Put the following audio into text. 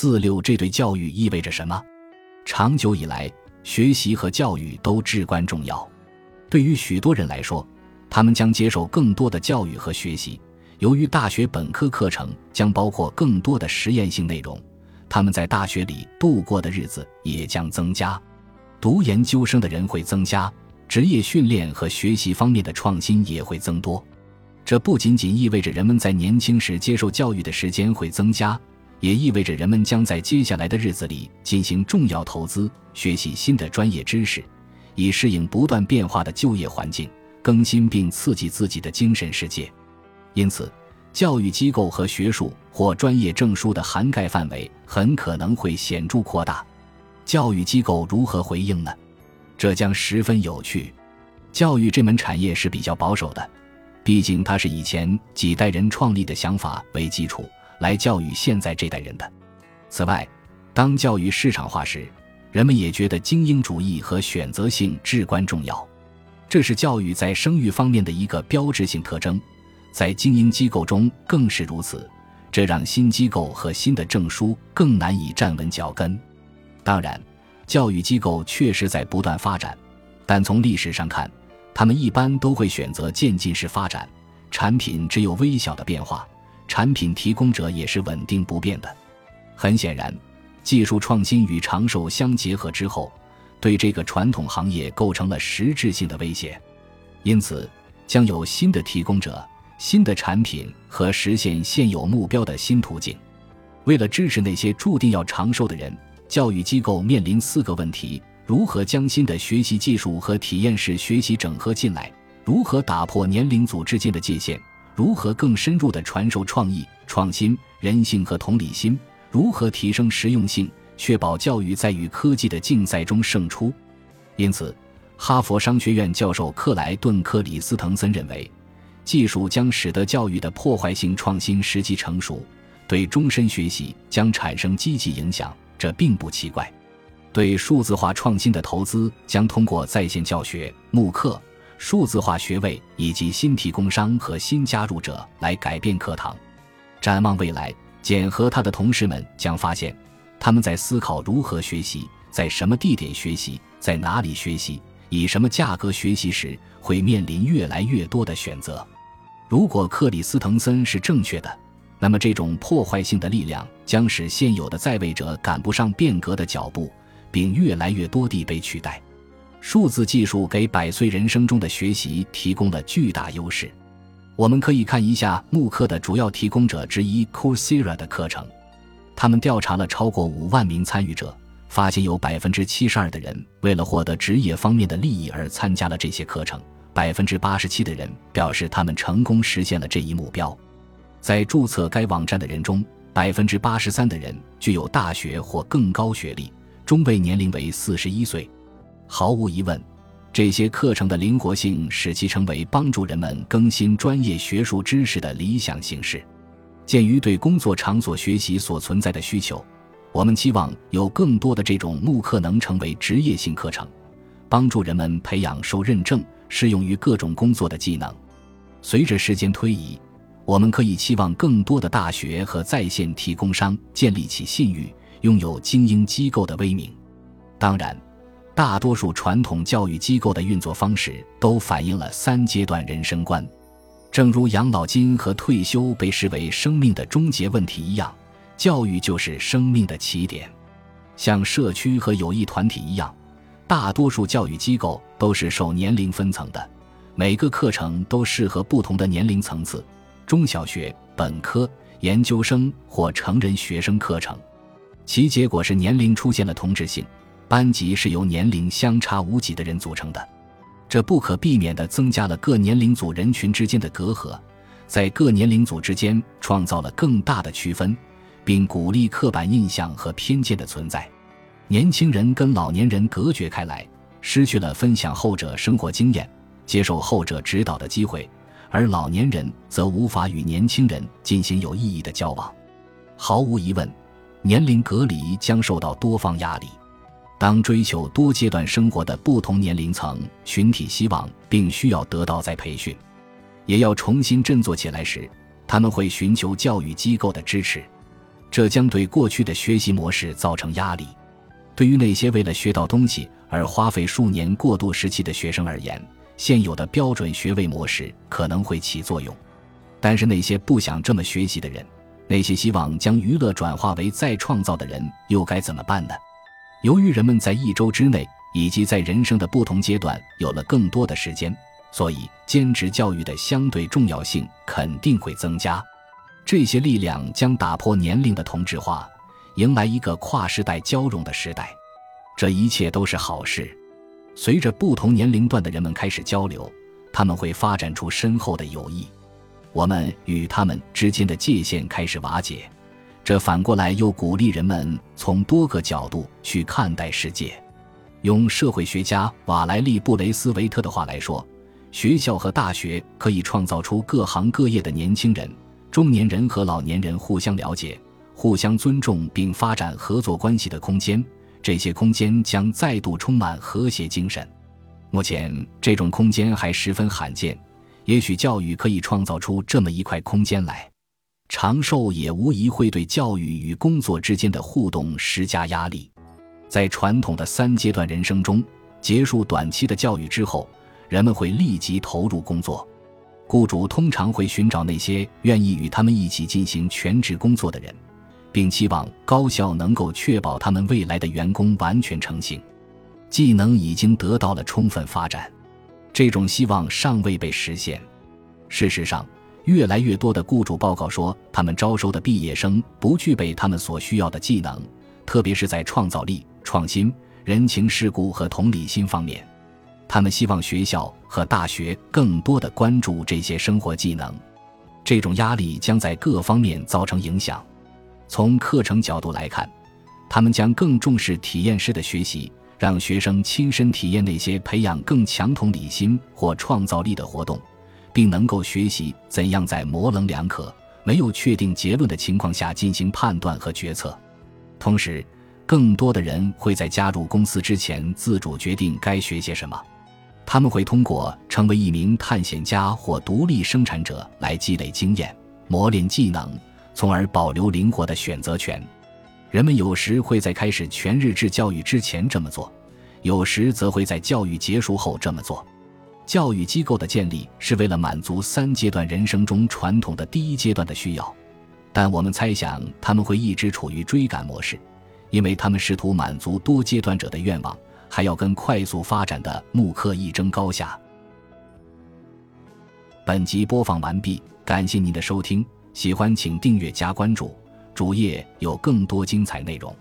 四六，这对教育意味着什么？长久以来，学习和教育都至关重要。对于许多人来说，他们将接受更多的教育和学习。由于大学本科课程将包括更多的实验性内容，他们在大学里度过的日子也将增加。读研究生的人会增加，职业训练和学习方面的创新也会增多。这不仅仅意味着人们在年轻时接受教育的时间会增加，也意味着人们将在接下来的日子里进行重要投资，学习新的专业知识，以适应不断变化的就业环境，更新并刺激自己的精神世界。因此，教育机构和学术或专业证书的涵盖范围很可能会显著扩大。教育机构如何回应呢？这将十分有趣。教育这门产业是比较保守的，毕竟它是以前几代人创立的想法为基础来教育现在这代人的。此外，当教育市场化时，人们也觉得精英主义和选择性至关重要。这是教育在生育方面的一个标志性特征，在精英机构中更是如此。这让新机构和新的证书更难以站稳脚跟。当然，教育机构确实在不断发展，但从历史上看，他们一般都会选择渐进式发展，产品只有微小的变化，产品提供者也是稳定不变的。很显然，技术创新与长寿相结合之后，对这个传统行业构成了实质性的威胁，因此将有新的提供者、新的产品和实现现有目标的新途径。为了支持那些注定要长寿的人。教育机构面临四个问题：如何将新的学习技术和体验式学习整合进来？如何打破年龄组之间的界限？如何更深入地传授创意、创新、人性和同理心？如何提升实用性，确保教育在与科技的竞赛中胜出？因此，哈佛商学院教授克莱顿·克里斯滕森认为，技术将使得教育的破坏性创新时机成熟，对终身学习将产生积极影响。这并不奇怪，对数字化创新的投资将通过在线教学、慕课、数字化学位以及新提供商和新加入者来改变课堂。展望未来，简和他的同事们将发现，他们在思考如何学习、在什么地点学习、在哪里学习、以什么价格学习时，会面临越来越多的选择。如果克里斯滕森是正确的。那么，这种破坏性的力量将使现有的在位者赶不上变革的脚步，并越来越多地被取代。数字技术给百岁人生中的学习提供了巨大优势。我们可以看一下慕课的主要提供者之一 Coursera 的课程。他们调查了超过五万名参与者，发现有百分之七十二的人为了获得职业方面的利益而参加了这些课程，百分之八十七的人表示他们成功实现了这一目标。在注册该网站的人中，百分之八十三的人具有大学或更高学历，中位年龄为四十一岁。毫无疑问，这些课程的灵活性使其成为帮助人们更新专业学术知识的理想形式。鉴于对工作场所学习所存在的需求，我们期望有更多的这种慕课能成为职业性课程，帮助人们培养受认证、适用于各种工作的技能。随着时间推移。我们可以期望更多的大学和在线提供商建立起信誉，拥有精英机构的威名。当然，大多数传统教育机构的运作方式都反映了三阶段人生观。正如养老金和退休被视为生命的终结问题一样，教育就是生命的起点。像社区和友谊团体一样，大多数教育机构都是受年龄分层的，每个课程都适合不同的年龄层次。中小学、本科、研究生或成人学生课程，其结果是年龄出现了同质性，班级是由年龄相差无几的人组成的，这不可避免地增加了各年龄组人群之间的隔阂，在各年龄组之间创造了更大的区分，并鼓励刻板印象和偏见的存在。年轻人跟老年人隔绝开来，失去了分享后者生活经验、接受后者指导的机会。而老年人则无法与年轻人进行有意义的交往。毫无疑问，年龄隔离将受到多方压力。当追求多阶段生活的不同年龄层群体希望并需要得到再培训，也要重新振作起来时，他们会寻求教育机构的支持。这将对过去的学习模式造成压力。对于那些为了学到东西而花费数年过渡时期的学生而言，现有的标准学位模式可能会起作用。但是那些不想这么学习的人，那些希望将娱乐转化为再创造的人，又该怎么办呢？由于人们在一周之内以及在人生的不同阶段有了更多的时间，所以兼职教育的相对重要性肯定会增加。这些力量将打破年龄的同质化，迎来一个跨时代交融的时代。这一切都是好事。随着不同年龄段的人们开始交流，他们会发展出深厚的友谊。我们与他们之间的界限开始瓦解，这反过来又鼓励人们从多个角度去看待世界。用社会学家瓦莱利·布雷斯维特的话来说，学校和大学可以创造出各行各业的年轻人。中年人和老年人互相了解、互相尊重并发展合作关系的空间，这些空间将再度充满和谐精神。目前，这种空间还十分罕见。也许教育可以创造出这么一块空间来。长寿也无疑会对教育与工作之间的互动施加压力。在传统的三阶段人生中，结束短期的教育之后，人们会立即投入工作。雇主通常会寻找那些愿意与他们一起进行全职工作的人，并期望高校能够确保他们未来的员工完全成型，技能已经得到了充分发展。这种希望尚未被实现。事实上，越来越多的雇主报告说，他们招收的毕业生不具备他们所需要的技能，特别是在创造力、创新、人情世故和同理心方面。他们希望学校和大学更多的关注这些生活技能，这种压力将在各方面造成影响。从课程角度来看，他们将更重视体验式的学习，让学生亲身体验那些培养更强同理心或创造力的活动，并能够学习怎样在模棱两可、没有确定结论的情况下进行判断和决策。同时，更多的人会在加入公司之前自主决定该学些什么。他们会通过成为一名探险家或独立生产者来积累经验、磨练技能，从而保留灵活的选择权。人们有时会在开始全日制教育之前这么做，有时则会在教育结束后这么做。教育机构的建立是为了满足三阶段人生中传统的第一阶段的需要，但我们猜想他们会一直处于追赶模式，因为他们试图满足多阶段者的愿望。还要跟快速发展的慕课一争高下。本集播放完毕，感谢您的收听，喜欢请订阅加关注，主页有更多精彩内容。